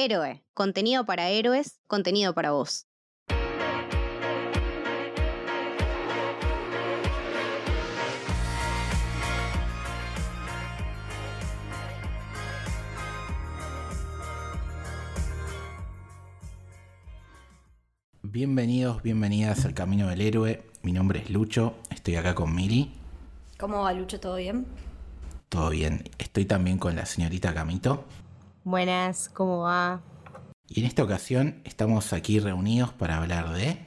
Héroe, contenido para héroes, contenido para vos. Bienvenidos, bienvenidas al Camino del Héroe. Mi nombre es Lucho, estoy acá con Miri. ¿Cómo va Lucho? ¿Todo bien? Todo bien. Estoy también con la señorita Camito. Buenas, ¿cómo va? Y en esta ocasión estamos aquí reunidos para hablar de...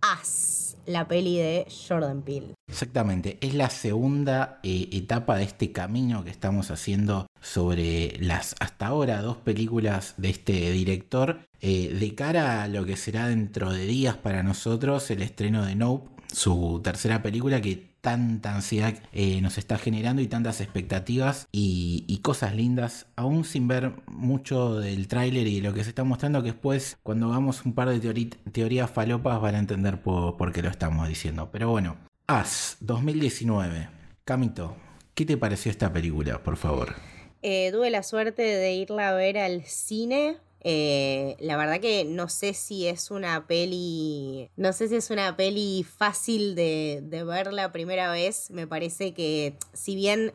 As, la peli de Jordan Peele. Exactamente, es la segunda eh, etapa de este camino que estamos haciendo sobre las hasta ahora dos películas de este director eh, de cara a lo que será dentro de días para nosotros el estreno de Nope, su tercera película que tanta ansiedad eh, nos está generando y tantas expectativas y, cosas lindas, aún sin ver mucho del tráiler y de lo que se está mostrando, que después cuando hagamos un par de teorías falopas van a entender por, por qué lo estamos diciendo. Pero bueno, As 2019. Camito, ¿qué te pareció esta película, por favor? Eh, tuve la suerte de irla a ver al cine eh, la verdad que no sé si es una peli. No sé si es una peli fácil de, de ver la primera vez. Me parece que, si bien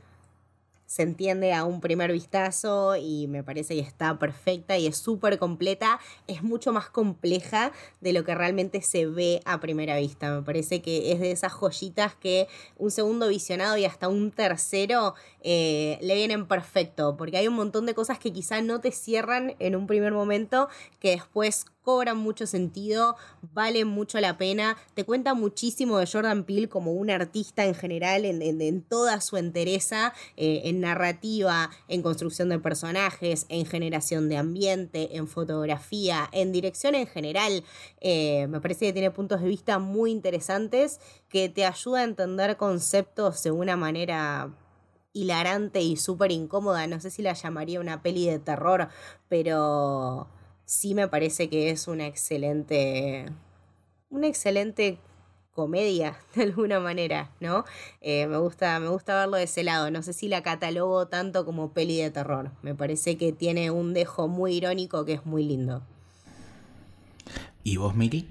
se entiende a un primer vistazo y me parece que está perfecta y es súper completa, es mucho más compleja de lo que realmente se ve a primera vista. Me parece que es de esas joyitas que un segundo visionado y hasta un tercero eh, le vienen perfecto, porque hay un montón de cosas que quizá no te cierran en un primer momento que después cobran mucho sentido, valen mucho la pena, te cuenta muchísimo de Jordan Peele como un artista en general, en, toda su entereza, eh, en narrativa, en construcción de personajes, en generación de ambiente, en fotografía, en dirección en general. Eh, me parece que tiene puntos de vista muy interesantes que te ayuda a entender conceptos de una manera hilarante y súper incómoda. No sé si la llamaría una peli de terror, pero sí me parece que es una excelente, una excelente comedia de alguna manera, ¿no? Eh, me, gusta, me gusta verlo de ese lado. No sé si la catalogo tanto como peli de terror. Me parece que tiene un dejo muy irónico que es muy lindo. ¿Y vos, Miri?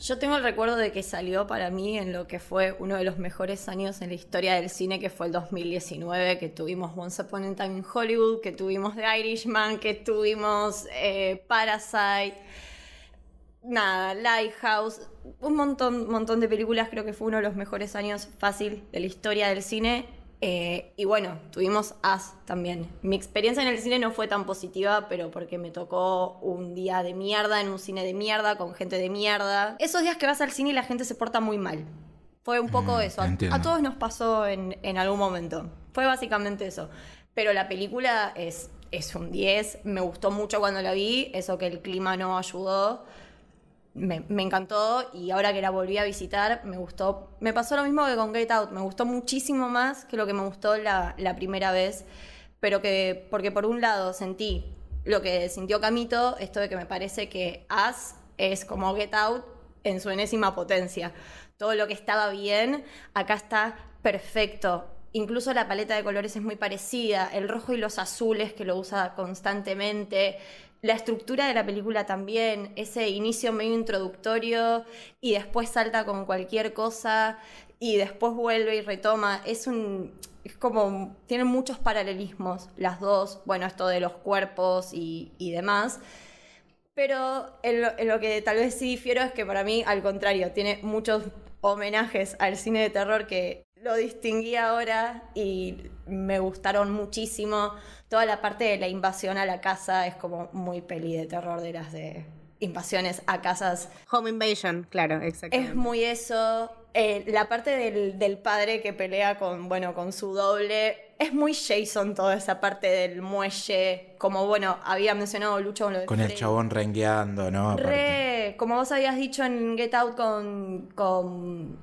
Yo tengo el recuerdo de que salió para mí en lo que fue uno de los mejores años en la historia del cine, que fue el 2019, que tuvimos Once Upon a Time in Hollywood, que tuvimos The Irishman, que tuvimos eh, Parasite, nada, Lighthouse, un montón, montón de películas, creo que fue uno de los mejores años fácil de la historia del cine eh, y bueno, tuvimos As también. Mi experiencia en el cine no fue tan positiva, pero porque me tocó un día de mierda en un cine de mierda, con gente de mierda. Esos días que vas al cine y la gente se porta muy mal. Fue un poco mm, eso. A, todos nos pasó en, en, algún momento. Fue básicamente eso. Pero la película es, es un 10. Me gustó mucho cuando la vi. Eso que el clima no ayudó me, encantó y ahora que la volví a visitar me gustó. Me pasó lo mismo que con Get Out, me gustó muchísimo más que lo que me gustó la, primera vez, pero que porque por un lado sentí lo que sintió Camito, esto de que me parece que As es como Get Out en su enésima potencia. Todo lo que estaba bien, acá está perfecto. Incluso la paleta de colores es muy parecida, el rojo y los azules que lo usa constantemente, la estructura de la película también, ese inicio medio introductorio y después salta con cualquier cosa y después vuelve y retoma. Es un. Es como. Tienen muchos paralelismos las dos. Bueno, esto de los cuerpos y, demás. Pero en lo, que tal vez sí difiero es que para mí, al contrario, tiene muchos homenajes al cine de terror que lo distinguí ahora y me gustaron muchísimo. Toda la parte de la invasión a la casa es como muy peli de terror de las de invasiones a casas. Home invasion, claro, exacto. Es muy eso. Eh, la parte del, padre que pelea con, bueno, con su doble. Es muy Jason toda esa parte del muelle. Como, bueno, había mencionado Lucho con lo de Con el chabón rengueando, ¿no? Re, como vos habías dicho en Get Out con, con,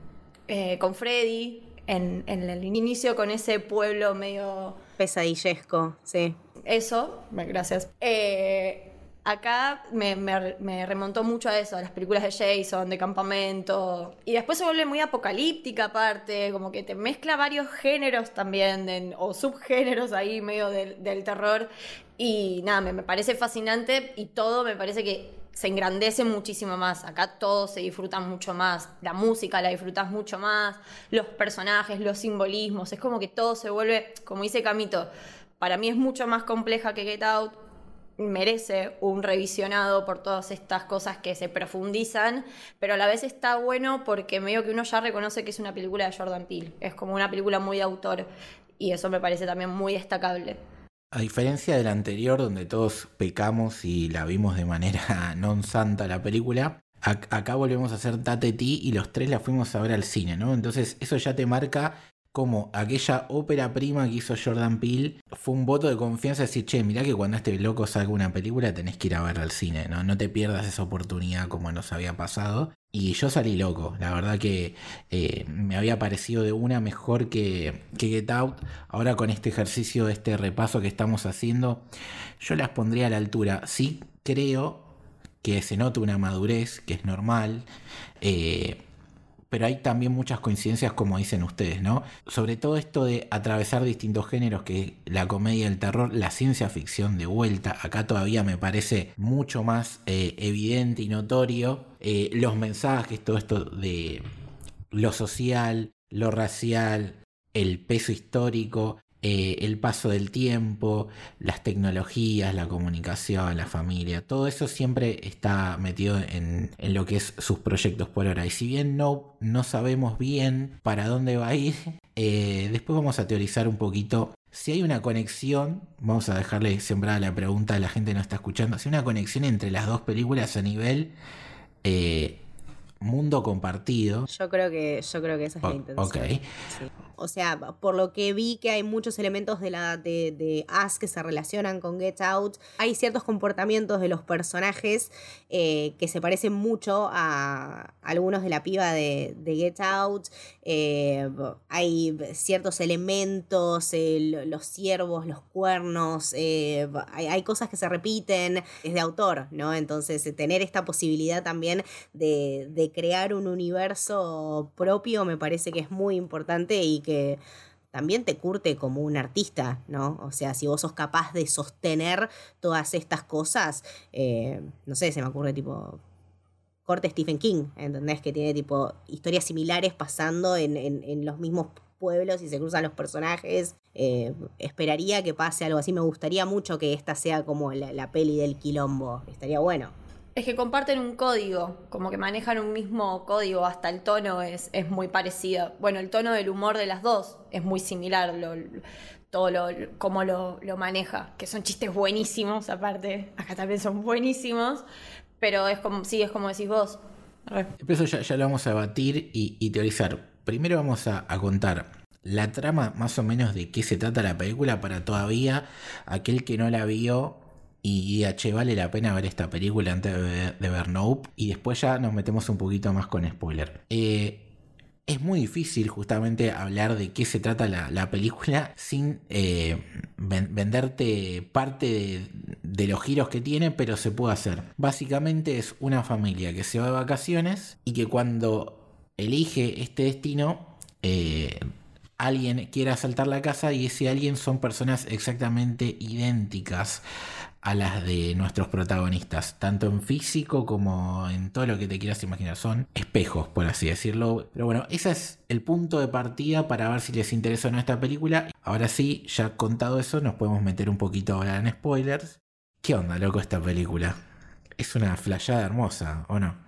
eh, con Freddy, en, el inicio con ese pueblo medio... Pesadillesco, sí. Eso, gracias. Eh, acá me, remontó mucho a eso, a las películas de Jason, de campamento. Y después se vuelve muy apocalíptica aparte, como que te mezcla varios géneros también, o subgéneros ahí medio del, del terror. Y nada, me, me parece fascinante y todo me parece que se engrandece muchísimo más. Acá todo se disfruta mucho más. La música la disfrutas mucho más. Los personajes, los simbolismos. Es como que todo se vuelve, como dice Camito, para mí es mucho más compleja que Get Out. Merece un revisionado por todas estas cosas que se profundizan, pero a la vez está bueno porque medio que uno ya reconoce que es una película de Jordan Peele. Es como una película muy de autor y eso me parece también muy destacable. A diferencia de la anterior, donde todos pecamos y la vimos de manera non santa la película, acá volvemos a hacer Tate T y los tres la fuimos a ver al cine, ¿no? Entonces eso ya te marca como aquella ópera prima que hizo Jordan Peele fue un voto de confianza decir, che, mirá que cuando este loco salga una película tenés que ir a verla al cine, ¿no? No te pierdas esa oportunidad como nos había pasado. Y yo salí loco, la verdad que eh, me había parecido de una mejor que, que Get Out. Ahora con este ejercicio, este repaso que estamos haciendo, yo las pondría a la altura. Sí creo que se note una madurez, que es normal. Eh, pero hay también muchas coincidencias como dicen ustedes, ¿no? Sobre todo esto de atravesar distintos géneros, que la comedia, el terror, la ciencia ficción de vuelta, acá todavía me parece mucho más eh, evidente y notorio. Eh, los mensajes, todo esto de lo social, lo racial, el peso histórico, eh, el paso del tiempo, las tecnologías, la comunicación, la familia, todo eso siempre está metido en, lo que es sus proyectos por ahora. Y si bien no, no sabemos bien para dónde va a ir, eh, después vamos a teorizar un poquito. Si hay una conexión, vamos a dejarle sembrada la pregunta a la gente que nos está escuchando, si hay una conexión entre las dos películas a nivel eh, mundo compartido. Yo creo que, yo creo que esa es la intención. Ok. O sea, por lo que vi que hay muchos elementos de la de, de Us que se relacionan con Get Out, hay ciertos comportamientos de los personajes eh, que se parecen mucho a algunos de la piba de, Get Out. Eh, hay ciertos elementos, los ciervos, los cuernos, eh, hay, cosas que se repiten, es de autor, ¿no? Entonces, tener esta posibilidad también de, de crear un universo propio me parece que es muy importante y que también te curte como un artista, ¿no? O sea, si vos sos capaz de sostener todas estas cosas, eh, no sé, se me ocurre tipo corte Stephen King, ¿entendés? Que tiene tipo historias similares pasando en, los mismos pueblos y se cruzan los personajes. Eh, esperaría que pase algo así. Me gustaría mucho que esta sea como la, la peli del quilombo. Estaría bueno. Es que comparten un código, como que manejan un mismo código, hasta el tono es, es muy parecido. Bueno, el tono del humor de las dos es muy similar, todo lo, cómo lo, maneja, que son chistes buenísimos, aparte, acá también son buenísimos, pero es como, sí, es como decís vos. Eso ya, lo vamos a debatir y, teorizar. Primero vamos a, a contar la trama más o menos de qué se trata la película para todavía aquel que no la vio y, che, vale la pena ver esta película antes de, ver Nope. Y después ya nos metemos un poquito más con spoiler. Eh, es muy difícil justamente hablar de qué se trata la, película sin eh, venderte parte de, los giros que tiene, pero se puede hacer. Básicamente es una familia que se va de vacaciones y que cuando elige este destino, eh, alguien quiere asaltar la casa y ese alguien son personas exactamente idénticas a las de nuestros protagonistas, tanto en físico como en todo lo que te quieras imaginar. Son espejos, por así decirlo. Pero bueno, ese es el punto de partida para ver si les interesa o no esta película. Ahora sí, ya contado eso, nos podemos meter un poquito ahora en spoilers. ¿Qué onda, loco, esta película? Es una flayada hermosa, ¿o no?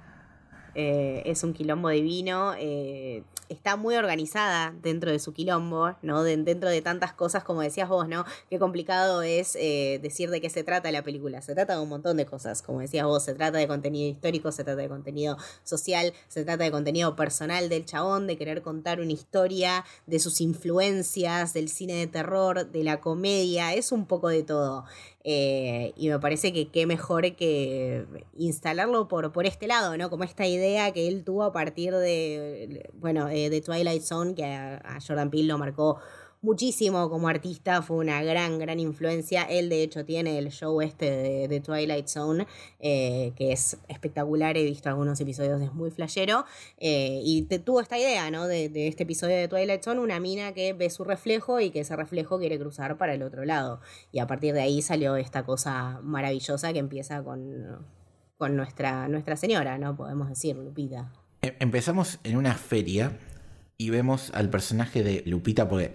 Eh, es un quilombo divino. Eh, está muy organizada dentro de su quilombo, ¿no? dentro de tantas cosas, como decías vos, ¿no? Qué complicado es eh, decir de qué se trata la película. Se trata de un montón de cosas, como decías vos, se trata de contenido histórico, se trata de contenido social, se trata de contenido personal del chabón, de querer contar una historia, de sus influencias, del cine de terror, de la comedia, es un poco de todo. Y me parece que qué mejor que instalarlo por, por este lado, ¿no? Como esta idea que él tuvo a partir de, bueno, eh, de Twilight Zone, que a, Jordan Peele lo marcó muchísimo como artista, fue una gran, gran influencia. Él de hecho tiene el show este de, Twilight Zone, eh, que es espectacular, he visto algunos episodios, es muy flashero, eh, y tuvo esta idea, ¿no? De, este episodio de Twilight Zone, una mina que ve su reflejo y que ese reflejo quiere cruzar para el otro lado. Y a partir de ahí salió esta cosa maravillosa que empieza con, con nuestra, nuestra señora, ¿no? Podemos decir, Lupita. Em, empezamos en una feria y vemos al personaje de Lupita, porque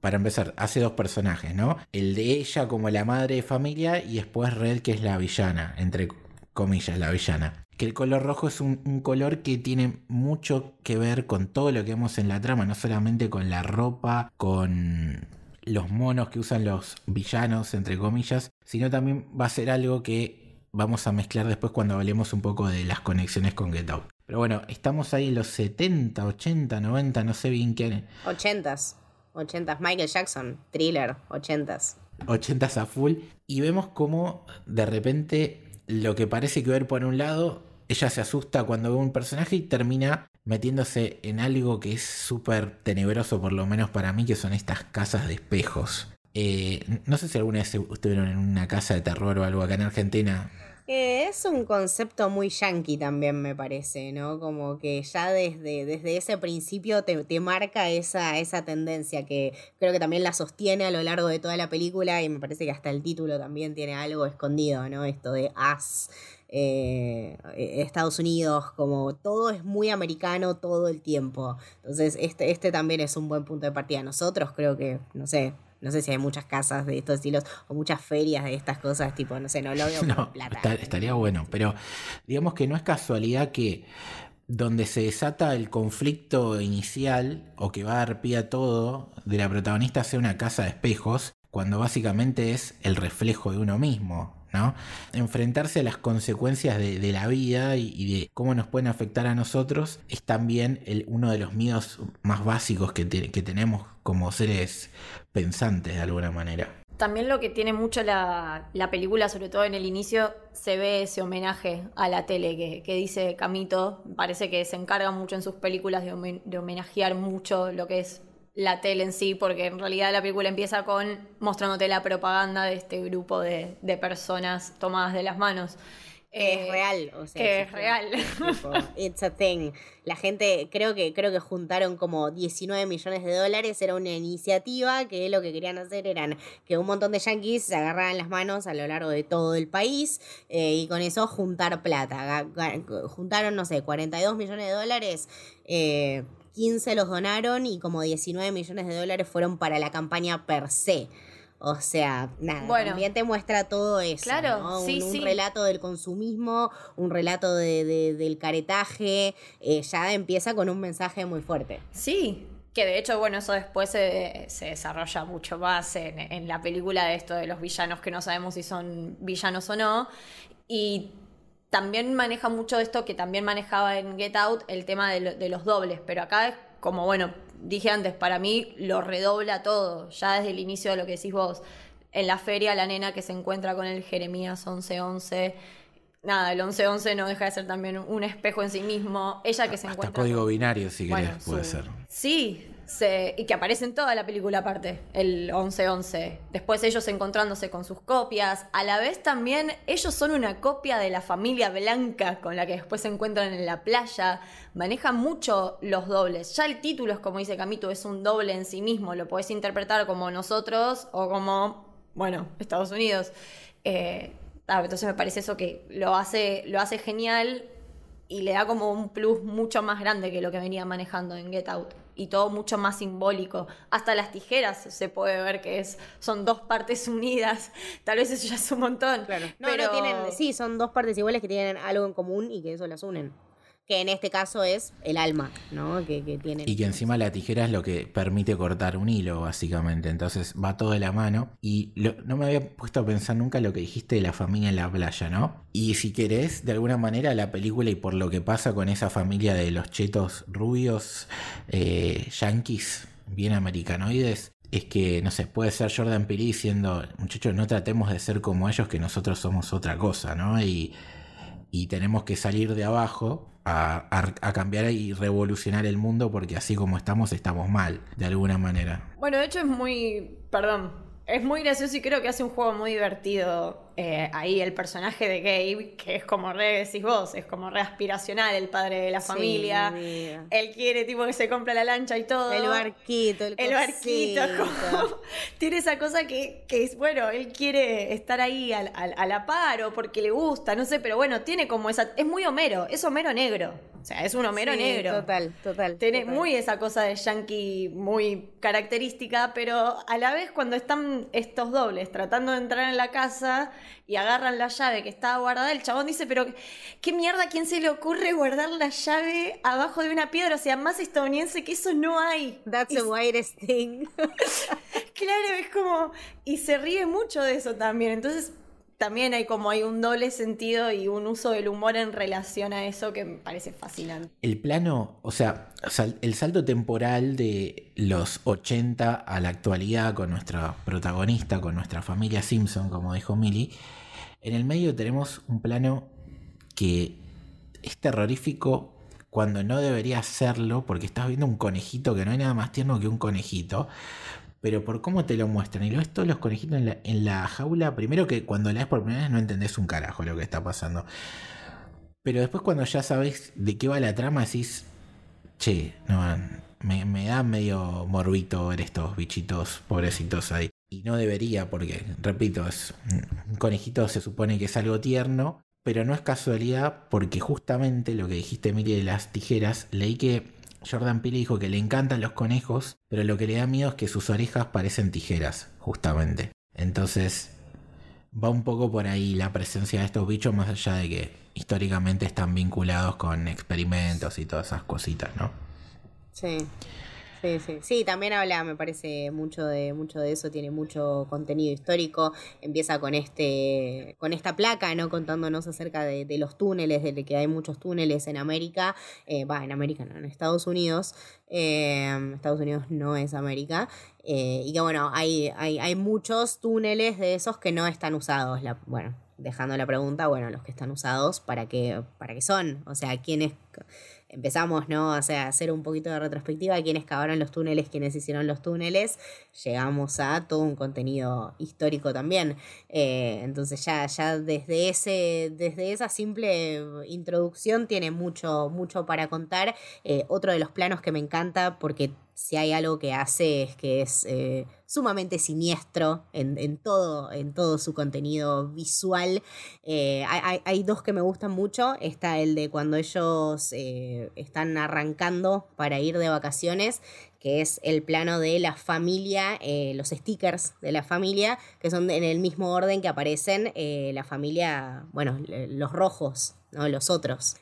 para empezar, hace dos personajes, ¿no? El de ella como la madre de familia y después Red, que es la villana, entre comillas, la villana. Que el color rojo es un, color que tiene mucho que ver con todo lo que vemos en la trama, no solamente con la ropa, con los monos que usan los villanos, entre comillas, sino también va a ser algo que vamos a mezclar después cuando hablemos un poco de las conexiones con Get Out. Pero bueno, estamos ahí en los 70, 80, 90, no sé bien qué. 80s. 80s. Michael Jackson, thriller, 80s. 80s a full. Y vemos como de repente lo que parece que ver por un lado, ella se asusta cuando ve un personaje y termina metiéndose en algo que es súper tenebroso, por lo menos para mí, que son estas casas de espejos. Eh, no sé si alguna vez estuvieron en una casa de terror o algo acá en Argentina. Es un concepto muy yankee también, me parece, ¿no? Como que ya desde, desde ese principio te, marca esa, esa tendencia que creo que también la sostiene a lo largo de toda la película y me parece que hasta el título también tiene algo escondido, ¿no? Esto de As. Eh, Estados Unidos, como todo es muy americano todo el tiempo. Entonces, este, este también es un buen punto de partida. Nosotros creo que, no sé, no sé si hay muchas casas de estos estilos o muchas ferias de estas cosas, tipo, no sé, no lo veo como plata. estaría bueno, pero digamos que no es casualidad que donde se desata el conflicto inicial o que va a dar pie a todo de la protagonista sea una casa de espejos, cuando básicamente es el reflejo de uno mismo. Enfrentarse a las consecuencias de, la vida y, de cómo nos pueden afectar a nosotros es también uno de los miedos más básicos que, tenemos como seres pensantes de alguna manera. También lo que tiene mucho la, película, sobre todo en el inicio, se ve ese homenaje a la tele que, dice Camito. Parece que se encarga mucho en sus películas de, homenajear mucho lo que es la tele en sí, porque en realidad la película empieza con mostrándote la propaganda de este grupo de, de personas tomadas de las manos. Que es eh, real, o sea, que es real. it's a thing. La gente, creo que, creo que juntaron como 19 millones de dólares, era una iniciativa que lo que querían hacer eran que un montón de yankees se agarraran las manos a lo largo de todo el país eh, y con eso juntar plata. Juntaron, no sé, 42 millones de dólares. Eh, 15 los donaron y como 19 millones de dólares fueron para la campaña per se. O sea, nada, también te muestra todo eso. Claro, un, un relato del consumismo, un relato de, del caretaje, eh, ya empieza con un mensaje muy fuerte. Sí, que de hecho, bueno, eso después se, desarrolla mucho más en, en, la película de esto de los villanos que no sabemos si son villanos o no. Y también maneja mucho esto que también manejaba en Get Out, el tema de, de los dobles, pero acá es como, bueno, dije antes, para mí lo redobla todo, ya desde el inicio de lo que decís vos. En la feria, la nena que se encuentra con el Jeremías 1111. Nada, el 1111 no deja de ser también un espejo en sí mismo. Ella que se Hasta encuentra. código binario, si querés, puede ser. Sí, y que aparece en toda la película aparte, el 1111. Después ellos encontrándose con sus copias. A la vez también ellos son una copia de la familia blanca con la que después se encuentran en la playa. Manejan mucho los dobles. Ya el título es como dice Camito, es un doble en sí mismo. Lo podés interpretar como nosotros o como, bueno, Estados Unidos. Eh, entonces me parece eso que lo hace, lo hace genial y le da como un plus mucho más grande que lo que venía manejando en Get Out y todo mucho más simbólico. Hasta las tijeras se puede ver que es, son dos partes unidas. Tal vez eso ya es un montón. Claro. No, pero... tienen, sí, son dos partes iguales que tienen algo en común y que eso las unen que en este caso es el alma, ¿no? Que, tiene. Y que encima la tijera es lo que permite cortar un hilo, básicamente. Entonces va todo de la mano. Y no me había puesto a pensar nunca lo que dijiste de la familia en la playa, ¿no? Y si querés, de alguna manera, la película y por lo que pasa con esa familia de los chetos rubios, eh, yankees, bien americanoides, es que, no sé, puede ser Jordan Peele diciendo, muchachos, no tratemos de ser como ellos, que nosotros somos otra cosa, ¿no? Y, y tenemos que salir de abajo a, cambiar y revolucionar el mundo porque así como estamos, estamos mal, de alguna manera. Bueno, de hecho es muy, perdón, es muy gracioso y creo que hace un juego muy divertido eh, ahí el personaje de Gabe, que es como re, decís vos, es como re aspiracional, el padre de la familia. Él quiere tipo que se compre la lancha y todo. El barquito, el, el barquito. tiene esa cosa que, que, es, bueno, él quiere estar ahí a, a, la par o porque le gusta, no sé, pero bueno, tiene como esa, es muy Homero, es Homero negro. O sea, es un Homero negro. Total, total. Tiene muy esa cosa de yankee muy característica, pero a la vez cuando están estos dobles tratando de entrar en la casa, y agarran la llave que estaba guardada, el chabón dice, pero ¿qué mierda quién se le ocurre guardar la llave abajo de una piedra? O sea, más estadounidense que eso no hay. That's the whitest thing. claro, es como... Y se ríe mucho de eso también. Entonces, también hay como hay un doble sentido y un uso del humor en relación a eso que me parece fascinante. El plano, o sea, el salto temporal de los 80 a la actualidad con nuestra protagonista, con nuestra familia Simpson, como dijo Millie, en el medio tenemos un plano que es terrorífico cuando no debería serlo, porque estás viendo un conejito que no hay nada más tierno que un conejito, pero por cómo te lo muestran y lo ves todos los conejitos en la, jaula, primero que cuando la ves por primera vez no entendés un carajo lo que está pasando. Pero después cuando ya sabes de qué va la trama, decís, che, no, me, da medio morbito ver estos bichitos pobrecitos ahí. Y no debería, porque, repito, es, un conejito se supone que es algo tierno, pero no es casualidad porque justamente lo que dijiste, Emilia, de las tijeras, leí que Jordan Peele dijo que le encantan los conejos, pero lo que le da miedo es que sus orejas parecen tijeras, justamente. Entonces, va un poco por ahí la presencia de estos bichos, más allá de que históricamente están vinculados con experimentos y todas esas cositas, ¿no? Sí. Sí, sí. Sí, también habla, me parece, mucho de, mucho de eso, tiene mucho contenido histórico. Empieza con este, con esta placa, ¿no? Contándonos acerca de, los túneles, de que hay muchos túneles en América, eh, va, en América no, en Estados Unidos. Eh, Estados Unidos no es América. Eh, y que bueno, hay, hay, hay muchos túneles de esos que no están usados. La, bueno, dejando la pregunta, bueno, los que están usados, ¿para qué, para qué son? O sea, ¿quiénes empezamos ¿no? a hacer un poquito de retrospectiva quiénes cavaron los túneles, quiénes hicieron los túneles, llegamos a todo un contenido histórico también. Eh, entonces ya, ya desde, ese, desde esa simple introducción tiene mucho, mucho para contar. Eh, otro de los planos que me encanta porque si hay algo que hace es que es eh, sumamente siniestro en, todo, en todo su contenido visual. Eh, hay, dos que me gustan mucho. Está el de cuando ellos eh, están arrancando para ir de vacaciones, que es el plano de la familia, los stickers de la familia, que son en el mismo orden que aparecen la familia, bueno, los rojos, ¿no? los otros.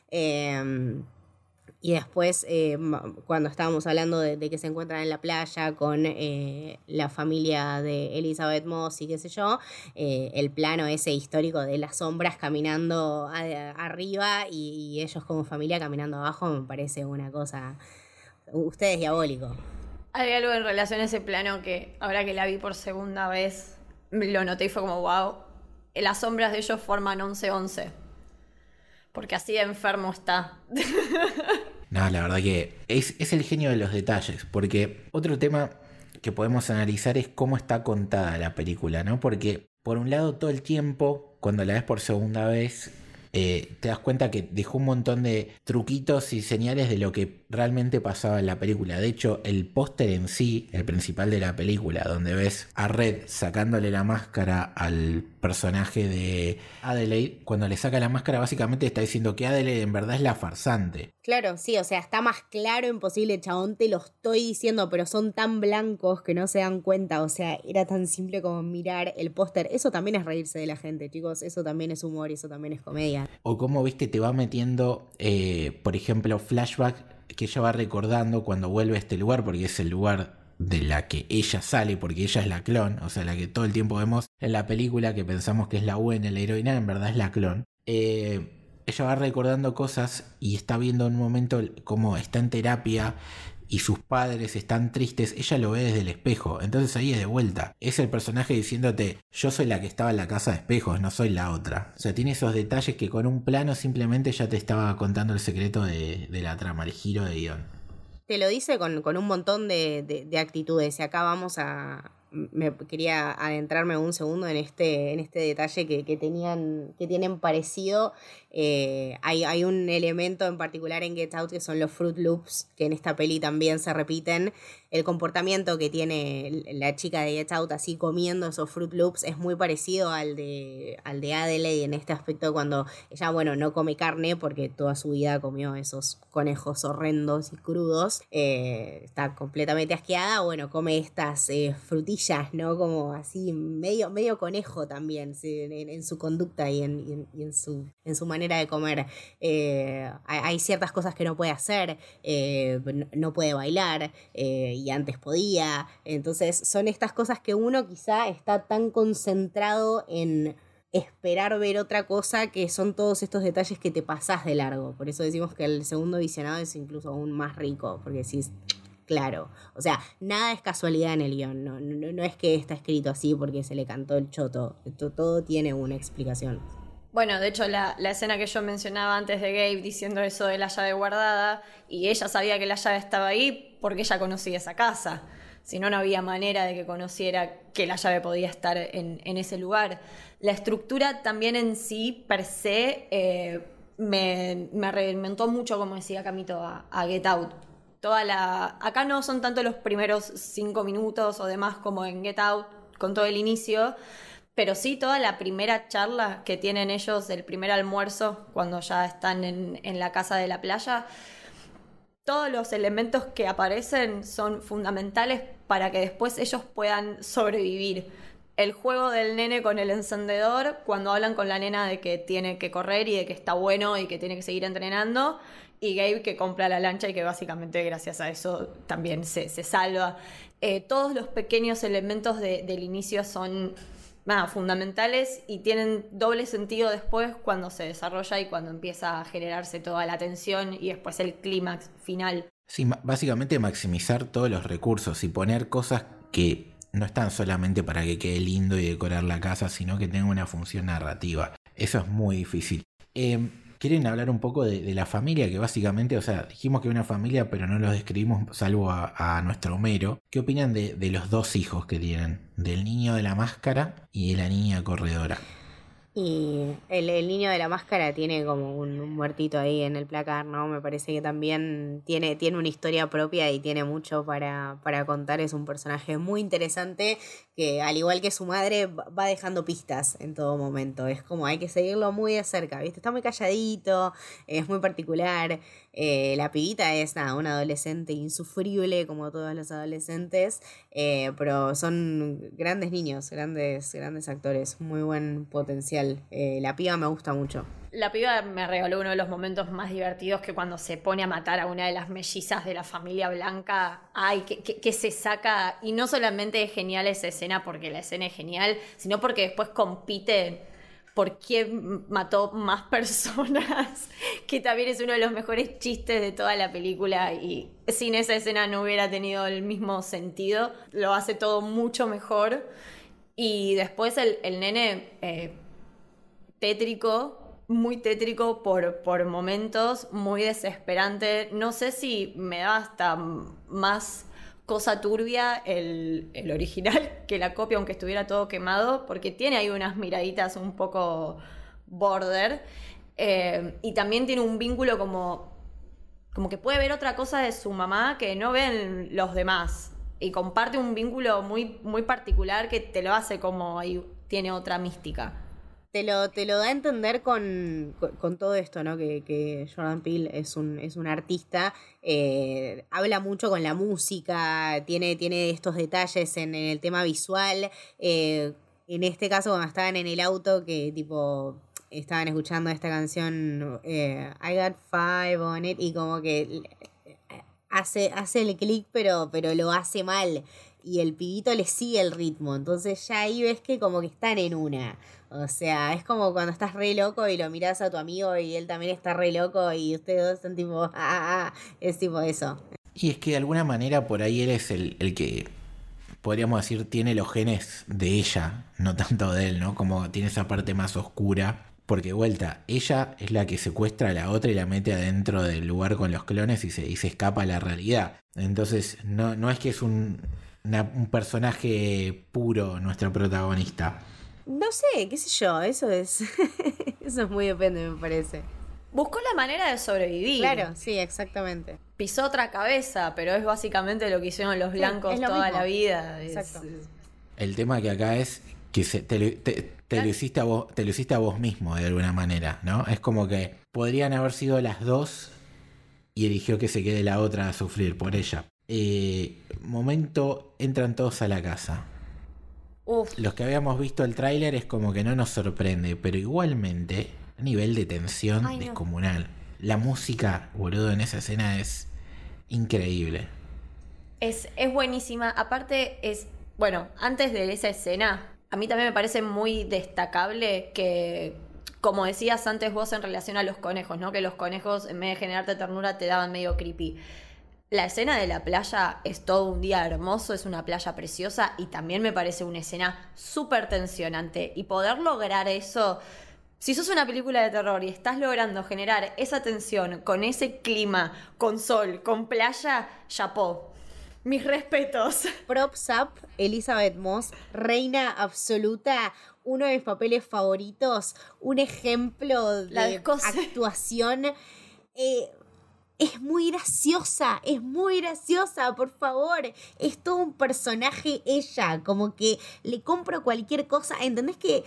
Y después, eh, cuando estábamos hablando de, que se encuentran en la playa con eh, la familia de Elizabeth Moss y qué sé yo, eh, el plano ese histórico de las sombras caminando arriba y, ellos como familia caminando abajo me parece una cosa. Usted es diabólico. Hay algo en relación a ese plano que ahora que la vi por segunda vez lo noté y fue como wow. Las sombras de ellos forman 11-11. Porque así de enfermo está. No, la verdad que es, es el genio de los detalles, porque otro tema que podemos analizar es cómo está contada la película, ¿no? Porque por un lado todo el tiempo, cuando la ves por segunda vez, eh, te das cuenta que dejó un montón de truquitos y señales de lo que realmente pasaba en la película. De hecho, el póster en sí, el principal de la película, donde ves a Red sacándole la máscara al personaje de Adelaide, cuando le saca la máscara básicamente está diciendo que Adelaide en verdad es la farsante. Claro, sí, o sea, está más claro imposible, chabón, te lo estoy diciendo, pero son tan blancos que no se dan cuenta, o sea, era tan simple como mirar el póster. Eso también es reírse de la gente, chicos, eso también es humor, eso también es comedia. O como, viste, te va metiendo, eh, por ejemplo, flashback que ella va recordando cuando vuelve a este lugar, porque es el lugar de la que ella sale, porque ella es la clon, o sea, la que todo el tiempo vemos en la película que pensamos que es la buena, la heroína, en verdad es la clon. Eh, ella va recordando cosas y está viendo en un momento cómo está en terapia y sus padres están tristes, ella lo ve desde el espejo. Entonces ahí es de vuelta. Es el personaje diciéndote, yo soy la que estaba en la casa de espejos, no soy la otra. O sea, tiene esos detalles que con un plano simplemente ya te estaba contando el secreto de, la trama, el giro de guion. Te lo dice con, un montón de, de actitudes. Y acá vamos a, me quería adentrarme un segundo en este, en este detalle que, que tenían, que tienen parecido. Eh, hay, hay, un elemento en particular en Get Out que son los Fruit Loops, que en esta peli también se repiten. El comportamiento que tiene la chica de Get Out así comiendo esos Fruit Loops es muy parecido al de, al de Adelaide en este aspecto cuando ella, bueno, no come carne porque toda su vida comió esos conejos horrendos y crudos. Eh, está completamente asqueada, bueno, come estas eh, frutillas ¿no? Como así, medio, medio conejo también en, su conducta y, en, en, su, en su manera de comer. Eh, hay ciertas cosas que no puede hacer, eh, no puede bailar eh, y antes podía. Entonces son estas cosas que uno quizá está tan concentrado en esperar ver otra cosa que son todos estos detalles que te pasás de largo. Por eso decimos que el segundo visionado es incluso aún más rico, porque decís, claro. O sea, nada es casualidad en el guion. No, no, es que está escrito así porque se le cantó el choto. Todo tiene una explicación. Bueno, de hecho, la, escena que yo mencionaba antes de Gabe diciendo eso de la llave guardada, y ella sabía que la llave estaba ahí porque ella conocía esa casa. Si no, no había manera de que conociera que la llave podía estar en, ese lugar. La estructura también en sí, per se, eh, me, me reinventó mucho, como decía Camito, a Get Out toda la... Acá no son tanto los primeros cinco minutos o demás como en Get Out, con todo el inicio, pero sí toda la primera charla que tienen ellos, el primer almuerzo, cuando ya están en, en la casa de la playa. Todos los elementos que aparecen son fundamentales para que después ellos puedan sobrevivir el juego del nene con el encendedor cuando hablan con la nena de que tiene que correr y de que está bueno y que tiene que seguir entrenando y Gabe que compra la lancha y que básicamente gracias a eso también se, salva. Eh, todos los pequeños elementos del inicio son fundamentales y tienen doble sentido después cuando se desarrolla y cuando empieza a generarse toda la tensión y después el clímax final. Sí, básicamente maximizar todos los recursos y poner cosas que no están solamente para que quede lindo y decorar la casa, sino que tenga una función narrativa. Eso es muy difícil. Eh, quieren hablar un poco de, la familia, que básicamente, o sea, dijimos que una familia, pero no los describimos salvo a, nuestro Homero. ¿Qué opinan de, de los dos hijos que tienen? Del niño de la máscara y de la niña corredora. Y el, niño de la máscara tiene como un, muertito ahí en el placar, ¿no? Me parece que también tiene, tiene una historia propia y tiene mucho para, para contar. Es un personaje muy interesante que, al igual que su madre, va dejando pistas en todo momento. Es como hay que seguirlo muy de cerca, ¿viste? Está muy calladito, es muy particular. Eh, la pibita es nada, una adolescente insufrible, como todos los adolescentes, eh, pero son grandes niños, grandes, grandes actores, muy buen potencial. Eh, la piba me gusta mucho. La piba me regaló uno de los momentos más divertidos que cuando se pone a matar a una de las mellizas de la familia blanca. Ay, que, se saca. Y no solamente es genial esa escena porque la escena es genial, sino porque después compite por quién mató más personas, que también es uno de los mejores chistes de toda la película y sin esa escena no hubiera tenido el mismo sentido, lo hace todo mucho mejor. Y después el, nene eh, tétrico, muy tétrico por, por momentos, muy desesperante. No sé si me da hasta más cosa turbia el, original que la copia, aunque estuviera todo quemado, porque tiene ahí unas miraditas un poco border. Eh, y también tiene un vínculo como, como que puede ver otra cosa de su mamá que no ven los demás. Y comparte un vínculo muy, muy particular que te lo hace como ahí tiene otra mística te lo, te lo da a entender con, todo esto, ¿no? Que, Jordan Peele es un, es un artista, eh, habla mucho con la música, tiene, tiene estos detalles en, el tema visual. Eh, en este caso, cuando estaban en el auto, que tipo estaban escuchando esta canción eh, I Got Five on It, y como que hace, hace el clic, pero, pero lo hace mal. Y el pibito le sigue el ritmo. Entonces ya ahí ves que como que están en una. O sea, es como cuando estás re loco y lo miras a tu amigo y él también está re loco y ustedes dos están tipo, ah, ah, ah, es tipo eso. Y es que de alguna manera por ahí él es el, el que, podríamos decir, tiene los genes de ella, no tanto de él, ¿no? Como tiene esa parte más oscura. Porque vuelta, ella es la que secuestra a la otra y la mete adentro del lugar con los clones y se, y se escapa a la realidad. Entonces, no, no es que es un, un personaje puro nuestro protagonista. No sé, qué sé yo, eso es. eso es muy depende, me parece. Buscó la manera de sobrevivir. Claro, sí, exactamente. Pisó otra cabeza, pero es básicamente lo que hicieron los blancos lo toda mismo. la vida. Es- Exacto. El tema que acá es que se- te, lo- te- te lo hiciste a vos, te lo hiciste a vos mismo de alguna manera, ¿no? Es como que podrían haber sido las dos y eligió que se quede la otra a sufrir por ella. Eh, momento, entran todos a la casa. Uf, Los que habíamos visto el tráiler es como que no nos sorprende, pero igualmente, a nivel de tensión Ay, no. descomunal. La música, boludo, en esa escena es increíble. Es, es buenísima. Aparte, es. Bueno, antes de esa escena, a mí también me parece muy destacable que, como decías antes vos en relación a los conejos, ¿no? Que los conejos, en vez de generarte ternura, te daban medio creepy. La escena de la playa es todo un día hermoso, es una playa preciosa y también me parece una escena súper tensionante. Y poder lograr eso, si sos una película de terror y estás logrando generar esa tensión con ese clima, con sol, con playa, chapó. Mis respetos. Props up, Elizabeth Moss, reina absoluta, uno de mis papeles favoritos, un ejemplo La de descose. actuación. Eh, es muy graciosa, es muy graciosa, por favor. Es todo un personaje ella, como que le compro cualquier cosa. ¿Entendés que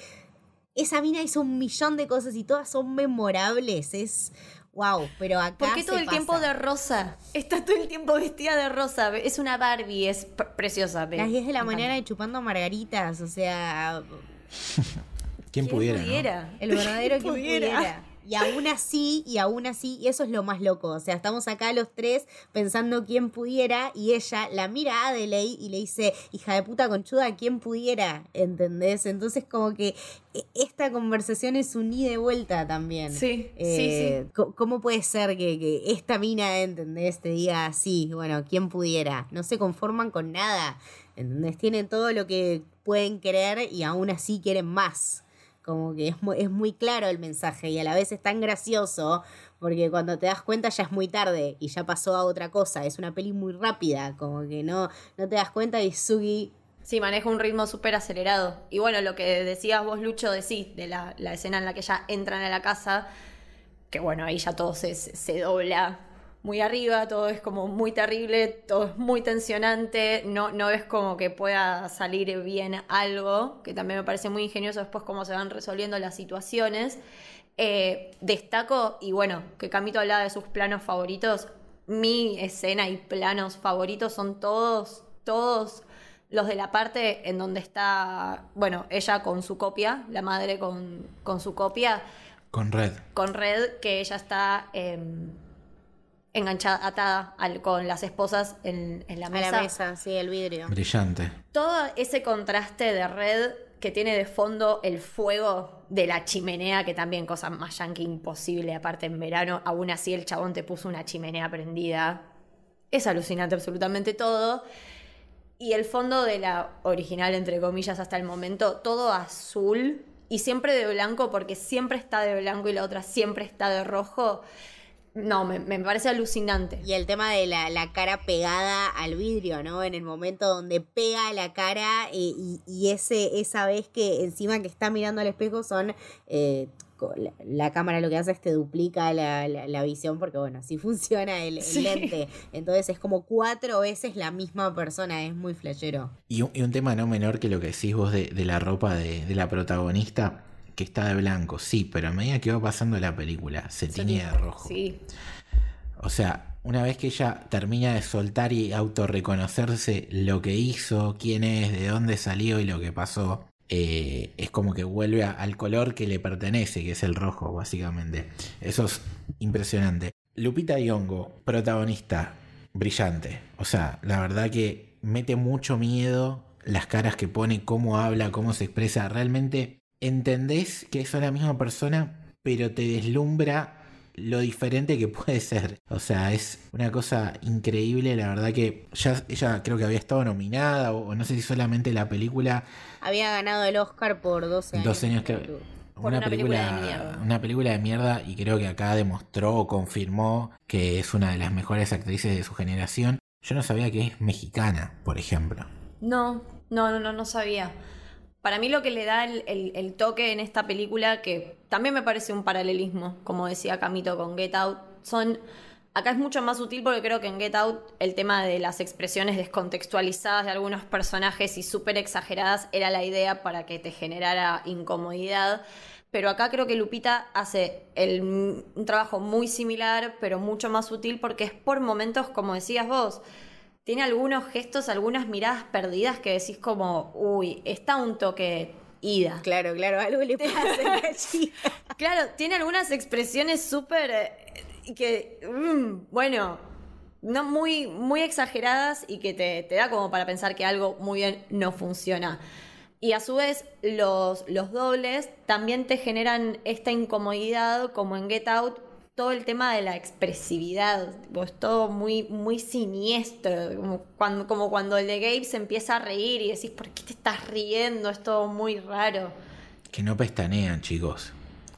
esa mina hizo un millón de cosas y todas son memorables? Es wow, pero acá ¿Por qué todo se el tiempo pasa. de rosa? Está todo el tiempo vestida de rosa. Es una Barbie, es pr- preciosa. ve. Las 10 de la mañana y chupando margaritas, o sea, ¿Quién, ¿Quién pudiera? no? pudiera? El verdadero que pudiera. pudiera. Y aún así, y aún así, y eso es lo más loco. O sea, estamos acá los tres pensando quién pudiera, y ella la mira a Adelaide y le dice, hija de puta conchuda, quién pudiera, ¿entendés? Entonces, como que e- esta conversación es un ida y vuelta también. Sí, Eh, sí, ¿Cómo puede ser que, que esta mina, ¿entendés? Te diga así, bueno, quién pudiera. No se conforman con nada, ¿entendés? Tienen todo lo que pueden querer y aún así quieren más. Como que es muy, claro el mensaje y a la vez es tan gracioso porque cuando te das cuenta ya es muy tarde y ya pasó a otra cosa. Es una peli muy rápida, como que no, no te das cuenta y Sugi Sí, maneja un ritmo súper acelerado. Y bueno, lo que decías vos, Lucho, de de la, la escena en la que ya entran a la casa, que bueno, ahí ya todo se- se dobla muy arriba, todo es como muy terrible, todo es muy tensionante, no, no ves como que pueda salir bien algo, que también me parece muy ingenioso después cómo se van resolviendo las situaciones. Eh, destaco, y bueno, que Camito hablaba de sus planos favoritos, mi escena y planos favoritos son todos, todos los de la parte en donde está, bueno, ella con su copia, la madre con, con su copia, Con Red. con Red, que ella está em, enganchada, atada al- con las esposas en, en la a mesa. la mesa, sí, el vidrio. Brillante. Todo ese contraste de Red que tiene de fondo el fuego de la chimenea, que también cosa más yankee imposible, aparte en verano, aún así el chabón te puso una chimenea prendida. Es alucinante absolutamente todo. Y el fondo de la original, entre comillas, hasta el momento, todo azul y siempre de blanco, porque siempre está de blanco y la otra siempre está de rojo. No, me, me parece alucinante. Y el tema de la, la cara pegada al vidrio, ¿no? En el momento donde pega la cara eh, y, y ese, esa vez que encima que está mirando al espejo son... eh, la, la cámara lo que hace es te duplica la, la- la visión porque, bueno, así funciona el, el Sí. lente. Entonces es como cuatro veces la misma persona, es muy flashero. Y un, y un tema no menor que lo que decís vos de, de la ropa de, de la protagonista, que está de blanco, sí, pero a medida que va pasando la película, se tiñe de rojo. Sí. O sea, una vez que ella termina de soltar y autorreconocerse lo que hizo, quién es, de dónde salió y lo que pasó, eh, es como que vuelve a- al color que le pertenece, que es el rojo, básicamente. Eso es impresionante. Lupita Nyong'o, protagonista, brillante. O sea, la verdad que mete mucho miedo las caras que pone, cómo habla, cómo se expresa. Realmente entendés que es la misma persona, pero te deslumbra lo diferente que puede ser. O sea, es una cosa increíble, la verdad que ya ella creo que había estado nominada o, no sé si solamente la película... Había ganado el Oscar por 12 años. 12 años que... Una, película, de mierda. una película de mierda y creo que acá demostró o confirmó que es una de las mejores actrices de su generación. Yo no sabía que es mexicana, por ejemplo. No, no, no, no, no sabía. Para mí lo que le da el, toque en esta película, que también me parece un paralelismo, como decía Camito con Get Out, son... Acá es mucho más útil porque creo que en Get Out el tema de las expresiones descontextualizadas de algunos personajes y súper exageradas era la idea para que te generara incomodidad. Pero acá creo que Lupita hace un trabajo muy similar, pero mucho más útil porque es por momentos, como decías vos, tiene algunos gestos, algunas miradas perdidas que decís como, uy, está un toque ida. Claro, claro, algo le pasa Claro, tiene algunas expresiones súper eh, que, mm, bueno, no muy, muy exageradas y que te, te, da como para pensar que algo muy bien no funciona. Y a su vez, los, los dobles también te generan esta incomodidad, como en Get Out, todo el tema de la expresividad, es todo muy, muy siniestro, como cuando, como cuando el de Gabe se empieza a reír y decís, ¿por qué te estás riendo? Es todo muy raro. Que no pestanean, chicos.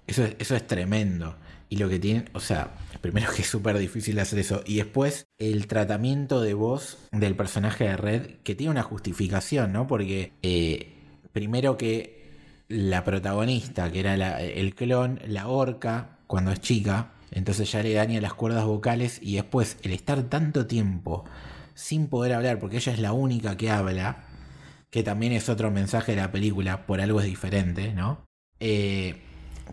Eso es, eso es tremendo. Y lo que tienen, o sea, primero que es súper difícil hacer eso. Y después el tratamiento de voz del personaje de Red, que tiene una justificación, ¿no? Porque eh, primero que la protagonista, que era el clon, la orca cuando es chica, entonces ya le daña las cuerdas vocales y después el estar tanto tiempo sin poder hablar, porque ella es la única que habla, que también es otro mensaje de la película, por algo es diferente, ¿no? Eh,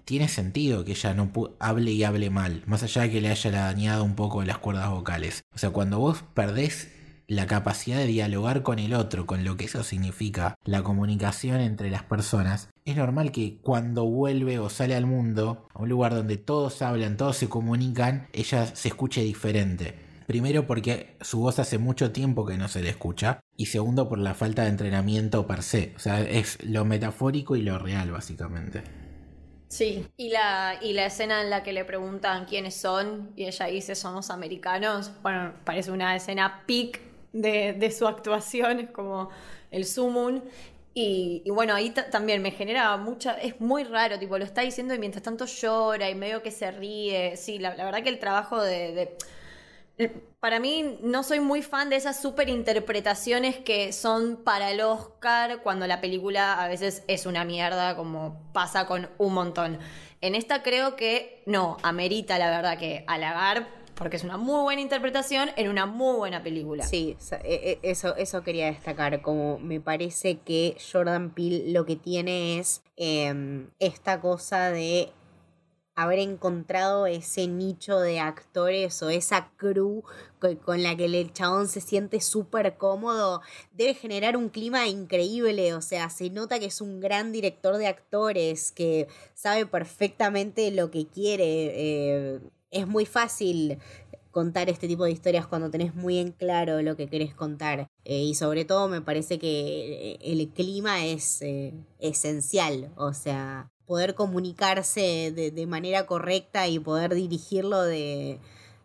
tiene sentido que ella no hable y hable mal, más allá de que le haya dañado un poco las cuerdas vocales. O sea, cuando vos perdés la capacidad de dialogar con el otro, con lo que eso significa, la comunicación entre las personas, es normal que cuando vuelve o sale al mundo, a un lugar donde todos hablan, todos se comunican, ella se escuche diferente. Primero porque su voz hace mucho tiempo que no se le escucha. Y segundo por la falta de entrenamiento per se. O sea, es lo metafórico y lo real básicamente. Sí, y la, y la escena en la que le preguntan quiénes son y ella dice somos americanos, bueno, parece una escena peak de, su actuación, es como el sumun. Y, bueno, ahí también me genera mucha. Es muy raro, tipo, lo está diciendo y mientras tanto llora y medio que se ríe. Sí, la, verdad que el trabajo de, Para mí, no soy muy fan de esas super interpretaciones que son para el Oscar cuando la película a veces es una mierda, como pasa con un montón. En esta creo que no, amerita la verdad que halagar porque es una muy buena interpretación en una muy buena película. Sí, e, e, eso, eso quería destacar, como me parece que Jordan Peele lo que tiene es em, esta cosa de haber encontrado ese nicho de actores o esa crew con la que el chabón se siente súper cómodo, debe generar un clima increíble, o sea, se nota que es un gran director de actores, que sabe perfectamente lo que quiere. Eh, es muy fácil contar este tipo de historias cuando tenés muy en claro lo que querés contar. Eh, y sobre todo me parece que eh, el clima es eh, esencial, o sea, poder comunicarse de, manera correcta y poder dirigirlo de,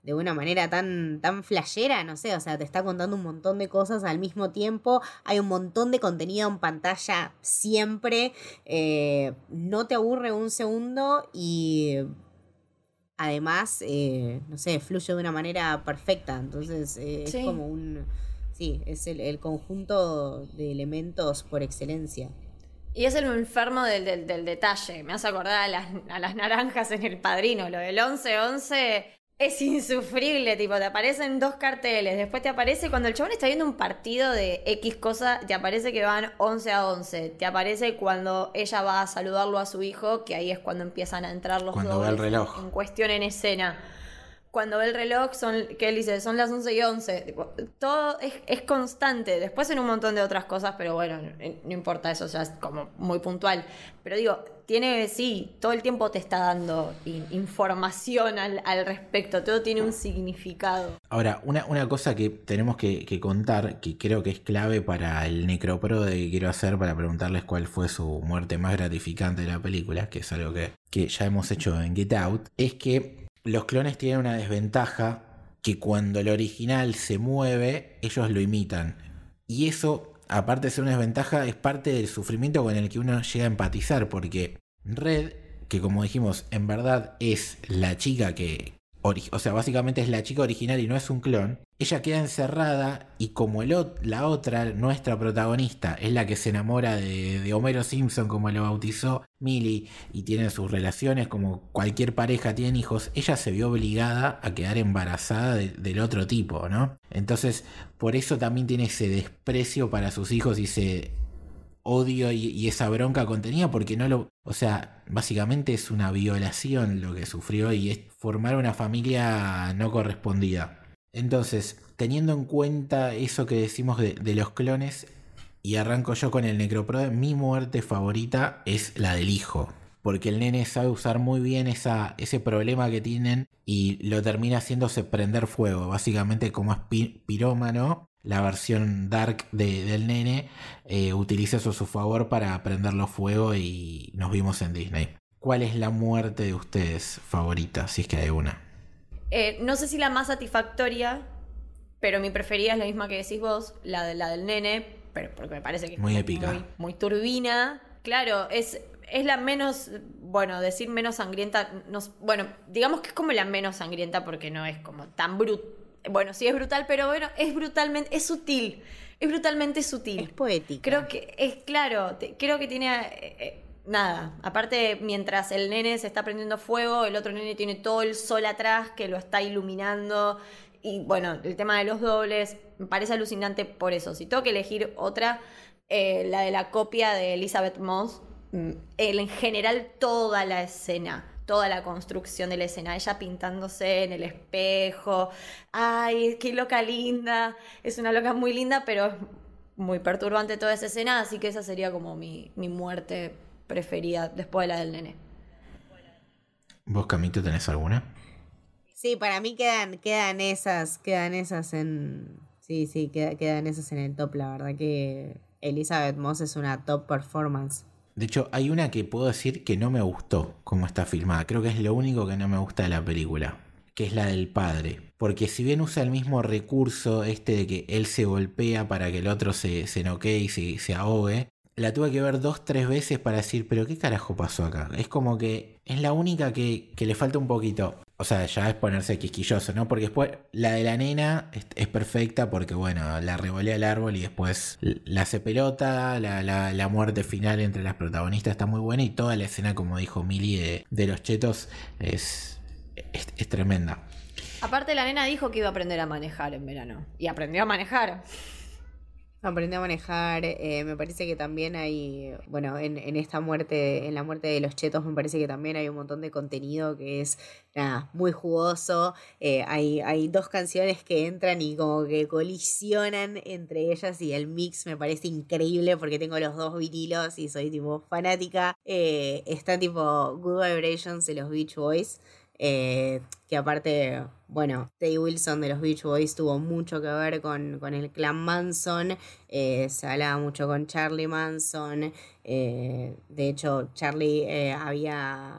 de una manera tan, tan flashera, no sé, o sea, te está contando un montón de cosas al mismo tiempo, hay un montón de contenido en pantalla siempre, no te aburre un segundo y además, eh, no sé, fluye de una manera perfecta. Entonces eh, es como un... Sí, es el, conjunto de elementos por excelencia. Y es el enfermo del, del, detalle. Me hace acordar a las, a las naranjas en el padrino. Lo del 11-11 es insufrible, tipo, te aparecen dos carteles, después te aparece cuando el chabón está viendo un partido de X cosa, te aparece que van 11 a 11, te aparece cuando ella va a saludarlo a su hijo, que ahí es cuando empiezan a entrar los cuando el reloj. en cuestión en escena. Cuando ve el reloj, son, que él dice, son las 11 y 11. todo es, es, constante. Después en un montón de otras cosas, pero bueno, no, importa eso, ya es como muy puntual. Pero digo, tiene, sí, todo el tiempo te está dando información al, respecto, todo tiene un significado. Ahora, una, una cosa que tenemos que, contar, que creo que es clave para el necropro de que quiero hacer para preguntarles cuál fue su muerte más gratificante de la película, que es algo que, que ya hemos hecho en Get Out, es que los clones tienen una desventaja que cuando el original se mueve, ellos lo imitan. Y eso, aparte de ser una desventaja, es parte del sufrimiento con el que uno llega a empatizar, porque Red, que como dijimos, en verdad es la chica que, o sea, básicamente es la chica original y no es un clon, ella queda encerrada y como el, la otra, nuestra protagonista, es la que se enamora de, Homero Simpson, como lo bautizó Millie, y tiene sus relaciones, como cualquier pareja tiene hijos, ella se vio obligada a quedar embarazada del otro tipo, ¿no? Entonces, por eso también tiene ese desprecio para sus hijos y se odio y, esa bronca contenida porque no lo... O sea, básicamente es una violación lo que sufrió y es formar una familia no correspondida. Entonces, teniendo en cuenta eso que decimos de, los clones, y arranco yo con el Necroprode, mi muerte favorita es la del hijo. Porque el nene sabe usar muy bien esa, ese problema que tienen y lo termina haciéndose prender fuego. Básicamente como es pirómano, la versión dark del nene eh, utiliza eso a su favor para prenderlo fuego y nos vimos en Disney. ¿Cuál es la muerte de ustedes favorita, si es que hay una? Eh, no sé si la más satisfactoria, pero mi preferida es la misma que decís vos, la, de, la del nene, pero porque me parece que es muy épica. Muy, turbina. Claro, es, es la menos, bueno, decir menos sangrienta, bueno, digamos que es como la menos sangrienta porque no es como tan brutal bueno, sí es brutal, pero bueno, es brutalmente, es sutil, es brutalmente sutil. Es poético. Creo que, es claro, creo que tiene... Eh, eh, nada, aparte mientras el nene se está prendiendo fuego, el otro nene tiene todo el sol atrás que lo está iluminando. Y bueno, el tema de los dobles me parece alucinante por eso. Si tengo que elegir otra, eh, la de la copia de Elizabeth Moss, mm, en general toda la escena toda la construcción de la escena, ella pintándose en el espejo, ay, qué loca linda, es una loca muy linda, pero es muy perturbante toda esa escena, así que esa sería como mi, muerte preferida después de la del nene. ¿Vos, Camito, tenés alguna? Sí, para mí quedan, quedan esas, quedan esas en... Sí, sí, quedan esas en el top, la verdad que Elizabeth Moss es una top performance. De hecho, hay una que puedo decir que no me gustó como está filmada. Creo que es lo único que no me gusta de la película, que es la del padre. Porque si bien usa el mismo recurso este de que él se golpea para que el otro se, se noquee y se, se ahogue, la tuve que ver dos, tres veces para decir, pero ¿qué carajo pasó acá? Es como que es la única que, le falta un poquito. O sea, ya es ponerse quisquilloso, ¿no? Porque después la de la nena es, perfecta porque, bueno, la revolea al árbol y después la hace pelota, la, muerte final entre las protagonistas está muy buena y toda la escena, como dijo Mili, de, de los chetos es, es tremenda. Aparte, la nena dijo que iba a aprender a manejar en verano. Y aprendió a manejar. Aprende a manejar, eh, me parece que también hay, bueno, en, esta muerte, en la muerte de los chetos, me parece que también hay un montón de contenido que es, nada, muy jugoso. Eh, hay, hay dos canciones que entran y como que colisionan entre ellas y el mix me parece increíble porque tengo los dos vinilos y soy tipo fanática. Eh, está tipo Good Vibrations de los Beach Boys. Eh, que aparte, bueno, Tay Wilson de los Beach Boys tuvo mucho que ver con, el clan Manson, eh, se hablaba mucho con Charlie Manson, eh, de hecho Charlie había,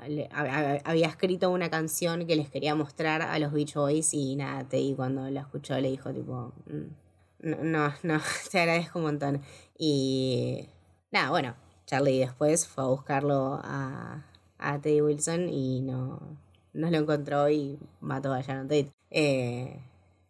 había escrito una canción que les quería mostrar a los Beach Boys y nada, Tay cuando la escuchó le dijo tipo, mm, no, no, te agradezco un montón. Y nada, bueno, Charlie después fue a buscarlo a, a Teddy Wilson y no, no lo encontró y mató a Sharon Tate. Eh,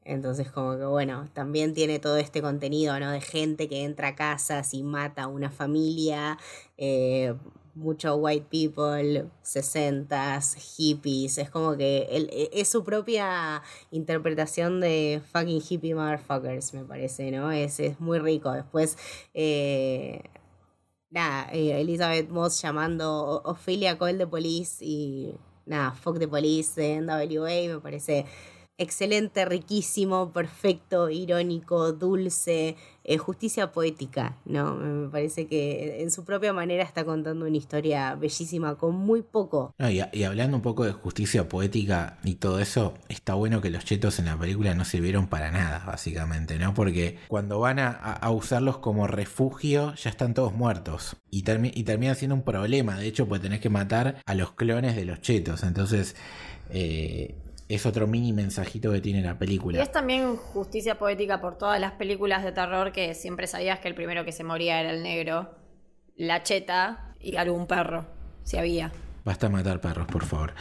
entonces como que bueno, también tiene todo este contenido, ¿no? De gente que entra a casas y mata a una familia, eh, mucho white people, sesentas, hippies, es como que e, es su propia interpretación de fucking hippie motherfuckers, me parece, ¿no? Es, es muy rico. Después, eh, nada, Elizabeth Moss llamando Ophelia Call de Police y nada, Fuck the Police de NWA, me parece excelente, riquísimo, perfecto, irónico, dulce, eh, justicia poética, ¿no? Me parece que en su propia manera está contando una historia bellísima con muy poco. y, hablando un poco de justicia poética y todo eso, está bueno que los chetos en la película no sirvieron para nada, básicamente, ¿no? Porque cuando van a, usarlos como refugio, ya están todos muertos. Y, y terminan siendo un problema, de hecho, pues tenés que matar a los clones de los chetos. Entonces, eh, es otro mini mensajito que tiene la película. Y es también justicia poética por todas las películas de terror que siempre sabías que el primero que se moría era el negro, la cheta y algún perro, si había. Basta matar perros, por favor.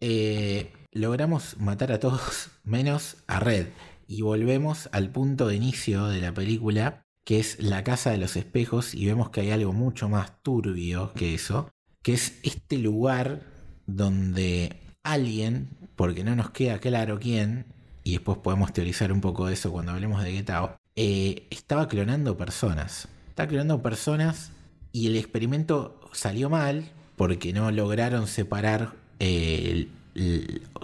Eh, logramos matar a todos menos a Red. Y volvemos al punto de inicio de la película, que es la casa de los espejos, y vemos que hay algo mucho más turbio que eso, que es este lugar donde alguien, porque no nos queda claro quién, y después podemos teorizar un poco de eso cuando hablemos de Get Out, eh, estaba clonando personas. Estaba clonando personas y el experimento salió mal porque no lograron separar, eh,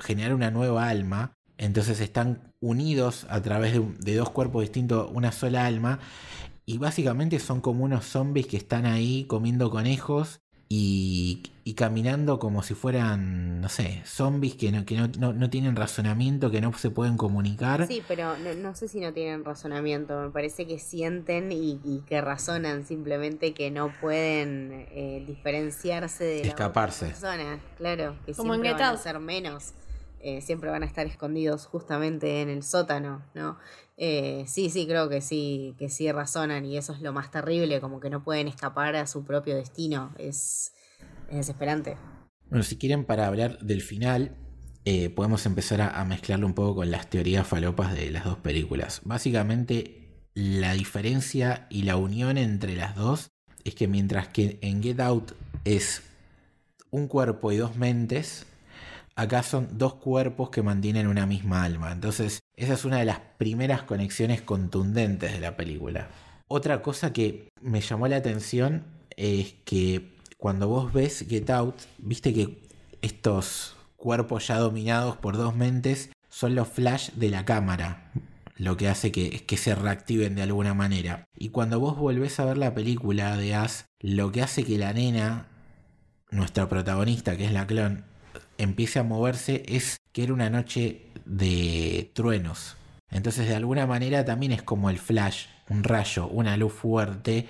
generar una nueva alma. Entonces están unidos a través de, de dos cuerpos distintos, una sola alma. Y básicamente son como unos zombies que están ahí comiendo conejos y, caminando como si fueran, no sé, zombies que, no, que no, no, tienen razonamiento, que no se pueden comunicar. Sí, pero no, sé si no tienen razonamiento, me parece que sienten y, que razonan simplemente que no pueden eh, diferenciarse de Escaparse. la persona, claro, que siempre van a ser menos. Eh, siempre van a estar escondidos justamente en el sótano, ¿no? Eh, sí, sí, creo que sí, que sí razonan y eso es lo más terrible, como que no pueden escapar a su propio destino. Es, desesperante. Bueno, si quieren para hablar del final, eh, podemos empezar a, mezclarlo un poco con las teorías falopas de las dos películas. Básicamente, la diferencia y la unión entre las dos es que mientras que en Get Out es un cuerpo y dos mentes, acá son dos cuerpos que mantienen una misma alma. Entonces, esa es una de las primeras conexiones contundentes de la película. Otra cosa que me llamó la atención es que cuando vos ves Get Out, viste que estos cuerpos ya dominados por dos mentes son los flash de la cámara, lo que hace que, que se reactiven de alguna manera. Y cuando vos volvés a ver la película de As, lo que hace que la nena, nuestra protagonista, que es la clon, empiece a moverse es que era una noche de truenos. Entonces de alguna manera también es como el flash, un rayo, una luz fuerte,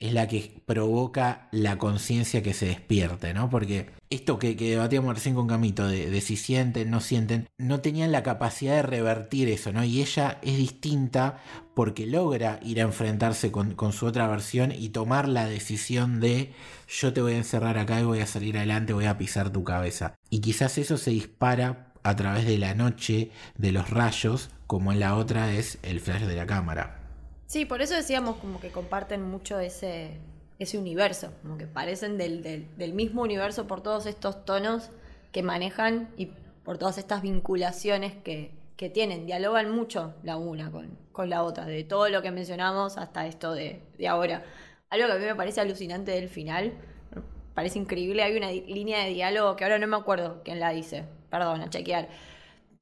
es la que provoca la conciencia que se despierte, ¿no? Porque esto que, debatíamos recién con Camito, de, si sienten, no sienten, no tenían la capacidad de revertir eso, ¿no? Y ella es distinta porque logra ir a enfrentarse con, con su otra versión y tomar la decisión de yo te voy a encerrar acá y voy a salir adelante, voy a pisar tu cabeza. Y quizás eso se dispara a través de la noche, de los rayos, como en la otra es el flash de la cámara. Sí, por eso decíamos como que comparten mucho ese, ese universo, como que parecen del, del, mismo universo por todos estos tonos que manejan y por todas estas vinculaciones que, que tienen. Dialogan mucho la una con, con, la otra, de todo lo que mencionamos hasta esto de, de ahora. Algo que a mí me parece alucinante del final, parece increíble, hay una línea de diálogo que ahora no me acuerdo quién la dice, perdón, a chequear.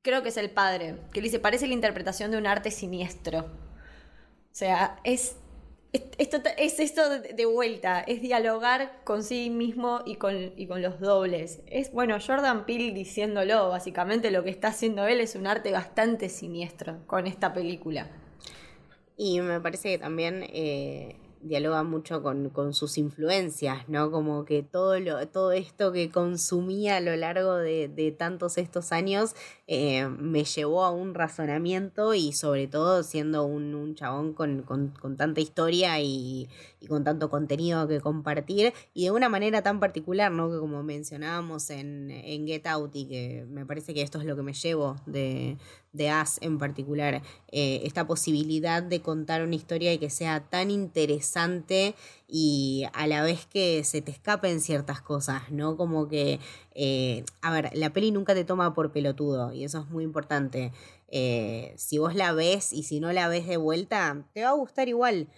Creo que es el padre, que le dice, parece la interpretación de un arte siniestro. O sea, es, esto, es esto de vuelta, es dialogar con sí mismo y con, y con los dobles. Es, bueno, Jordan Peele diciéndolo, básicamente lo que está haciendo él es un arte bastante siniestro con esta película. Y me parece que también eh, dialoga mucho con, con, sus influencias, ¿no? Como que todo, lo, todo esto que consumía a lo largo de, de tantos estos años eh, me llevó a un razonamiento y sobre todo siendo un, un chabón con, con, con, tanta historia y, y, con tanto contenido que compartir y de una manera tan particular, ¿no? Que como mencionábamos en, en Get Out y que me parece que esto es lo que me llevo de, de As en particular, eh, esta posibilidad de contar una historia y que sea tan interesante y a la vez que se te escapen ciertas cosas, ¿no? Como que, eh, a ver, la peli nunca te toma por pelotudo y eso es muy importante. Eh, si vos la ves y si no la ves de vuelta, te va a gustar igual.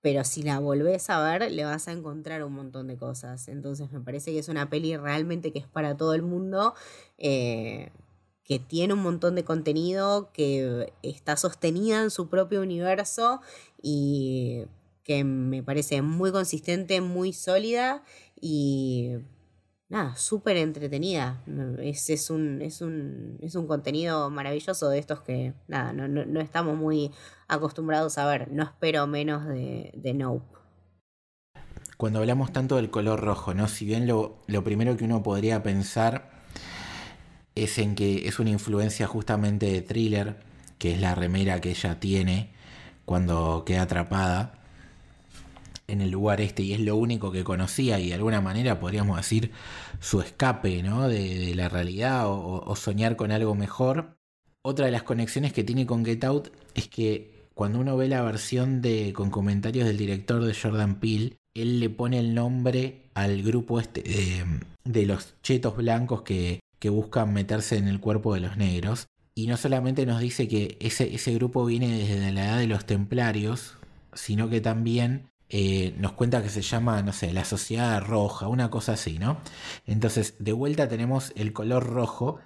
Pero si la volvés a ver, le vas a encontrar un montón de cosas. Entonces me parece que es una peli realmente que es para todo el mundo que tiene un montón de contenido, que está sostenida en su propio universo y que me parece muy consistente, muy sólida y nada, súper entretenida. Es, es, un, es, un, es un contenido maravilloso de estos que nada, no, no, estamos muy acostumbrados a ver. No espero menos de, de Nope. Cuando hablamos tanto del color rojo, ¿no? Si bien lo, lo primero que uno podría pensar es en que es una influencia justamente de thriller, que es la remera que ella tiene cuando queda atrapada en el lugar este y es lo único que conocía y de alguna manera podríamos decir su escape ¿no? de, la realidad o, soñar con algo mejor. Otra de las conexiones que tiene con Get Out es que cuando uno ve la versión con comentarios del director de Jordan Peele, él le pone el nombre al grupo este de, los chetos blancos que, que buscan meterse en el cuerpo de los negros. Y no solamente nos dice que ese, ese grupo viene desde la edad de los templarios, sino que también eh, nos cuenta que se llama, no sé, la sociedad roja, una cosa así, ¿no? Entonces, de vuelta tenemos el color rojo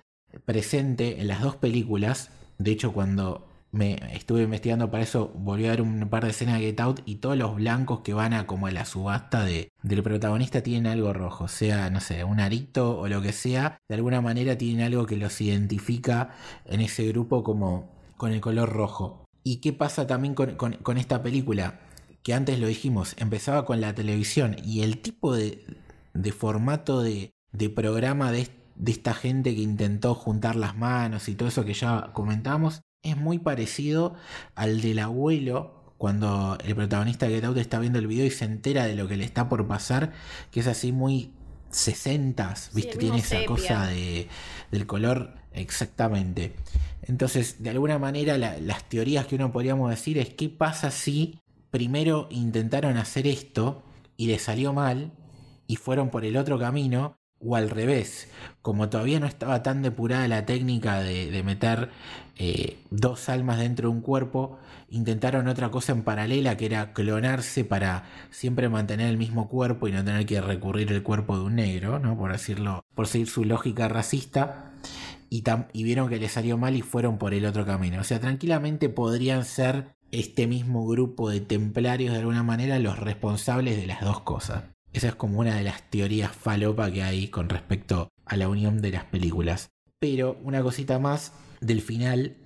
presente en las dos películas. De hecho, cuando me estuve investigando para eso, volví a ver un par de escenas de Get Out y todos los blancos que van a como a la subasta de, del protagonista tienen algo rojo, sea, no sé, un arito o lo que sea, de alguna manera tienen algo que los identifica en ese grupo como con el color rojo. ¿Y qué pasa también con esta película? que antes lo dijimos, empezaba con la televisión y el tipo de, formato de, programa de, esta gente que intentó juntar las manos y todo eso que ya comentamos es muy parecido al del abuelo cuando el protagonista de Get Out está viendo el video y se entera de lo que le está por pasar, que es así muy 60, ¿viste? Tiene esa cosa de, del color exactamente. Entonces, de alguna manera, las teorías que uno podríamos decir es qué pasa si primero intentaron hacer esto y les salió mal y fueron por el otro camino o al revés, como todavía no estaba tan depurada la técnica de, meter eh, dos almas dentro de un cuerpo, intentaron otra cosa en paralela que era clonarse para siempre mantener el mismo cuerpo y no tener que recurrir el cuerpo de un negro, ¿no? por decirlo, por seguir su lógica racista. Y, y vieron que les salió mal y fueron por el otro camino. O sea, tranquilamente podrían ser este mismo grupo de templarios de alguna manera los responsables de las dos cosas. Esa es como una de las teorías falopa que hay con respecto a la unión de las películas. Pero una cosita más del final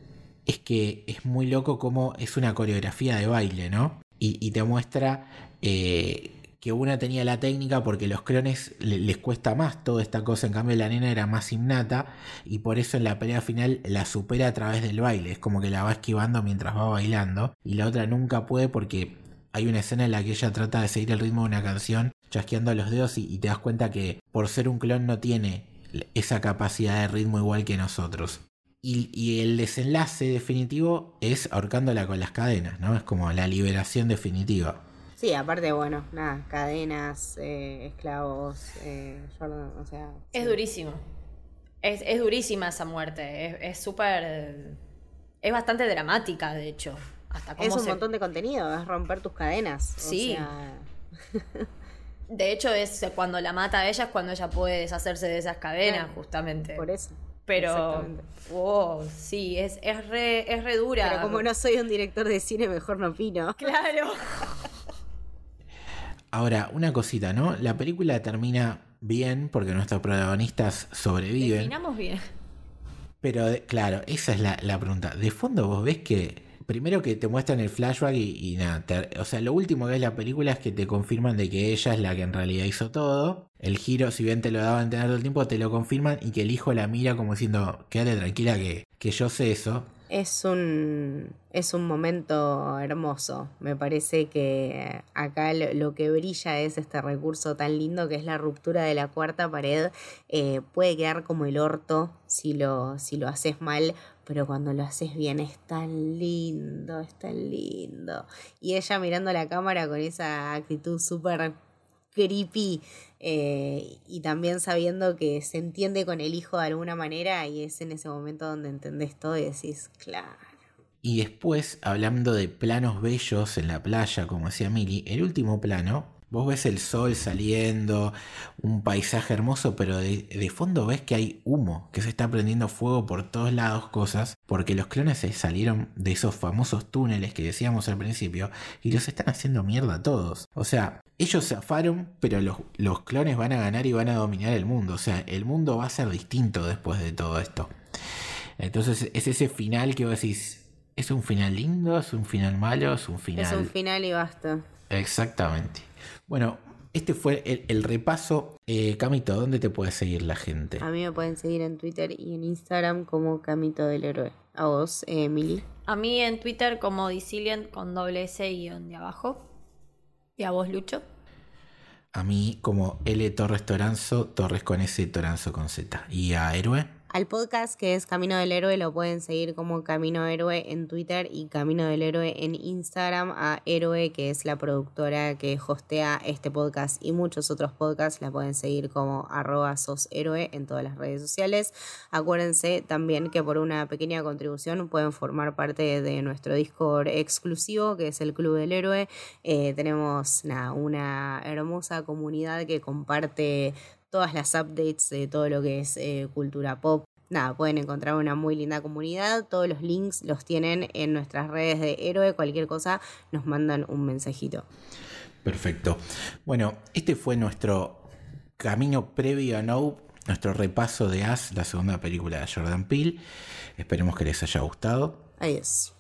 es que es muy loco como es una coreografía de baile, ¿no? Y, te muestra eh, que una tenía la técnica porque los clones les cuesta más toda esta cosa, en cambio la nena era más innata y por eso en la pelea final la supera a través del baile, es como que la va esquivando mientras va bailando y la otra nunca puede porque hay una escena en la que ella trata de seguir el ritmo de una canción chasqueando los dedos y, te das cuenta que por ser un clon no tiene esa capacidad de ritmo igual que nosotros. Y, y, el desenlace definitivo es ahorcándola con las cadenas, ¿no? Es como la liberación definitiva. Sí, aparte, bueno, nada, cadenas, eh, esclavos, eh, o sea... Es durísimo. Es, es, durísima esa muerte. Es súper... Es, bastante dramática, de hecho. Hasta es un montón de contenido, es romper tus cadenas. Sí. de hecho, es cuando la mata a ella es cuando ella puede deshacerse de esas cadenas, justamente. Por eso. Pero, wow, sí, es, es, re, es re dura. Pero como no soy un director de cine, mejor no opino. Claro. Ahora, una cosita, ¿no? La película termina bien porque nuestros protagonistas sobreviven. Terminamos bien. Pero, claro, esa es la, pregunta. De fondo vos ves que primero que te muestran el flashback y, nada, o sea, lo último que es la película es que te confirman de que ella es la que en realidad hizo todo. El giro, si bien te lo daban a entender todo el tiempo, te lo confirman y que el hijo la mira como diciendo, quédate tranquila que, que yo sé eso. Es un, es un momento hermoso. Me parece que acá lo, que brilla es este recurso tan lindo que es la ruptura de la cuarta pared. Eh, puede quedar como el orto si lo, si lo haces mal, pero cuando lo haces bien es tan lindo, es tan lindo. Y ella mirando la cámara con esa actitud súper creepy eh, y también sabiendo que se entiende con el hijo de alguna manera y es en ese momento donde entendés todo y decís, claro. Y después, hablando de planos bellos en la playa, como decía Mili, el último plano Vos ves el sol saliendo, un paisaje hermoso, pero de, de, fondo ves que hay humo, que se está prendiendo fuego por todos lados, cosas, porque los clones se salieron de esos famosos túneles que decíamos al principio y los están haciendo mierda a todos. O sea, ellos zafaron, pero los, los clones van a ganar y van a dominar el mundo. O sea, el mundo va a ser distinto después de todo esto. Entonces es ese final que vos decís, ¿es un final lindo? ¿Es un final malo? ¿Es un final? Es un final y basta. Exactamente. Bueno, este fue el, el repaso. Eh, Camito, ¿dónde te puede seguir la gente? A mí me pueden seguir en Twitter y en Instagram como Camito del Héroe. A vos, Emily. A mí en Twitter como Disilient con doble S guion de abajo. ¿Y a vos, Lucho? A mí como L Torres Toranzo, Torres con S, Toranzo con Z. ¿Y a Héroe? Al podcast que es Camino del Héroe lo pueden seguir como Camino Héroe en Twitter y Camino del Héroe en Instagram. A Héroe, que es la productora que hostea este podcast y muchos otros podcasts, la pueden seguir como arroba sos héroe en todas las redes sociales. Acuérdense también que por una pequeña contribución pueden formar parte de nuestro Discord exclusivo, que es el Club del Héroe. Eh, tenemos una hermosa comunidad que comparte todas las updates de todo lo que es eh, cultura pop. Nada, pueden encontrar una muy linda comunidad. Todos los links los tienen en nuestras redes de héroe. Cualquier cosa nos mandan un mensajito. Perfecto. Bueno, este fue nuestro camino previo a No, nuestro repaso de As, la segunda película de Jordan Peele. Esperemos que les haya gustado. Adiós.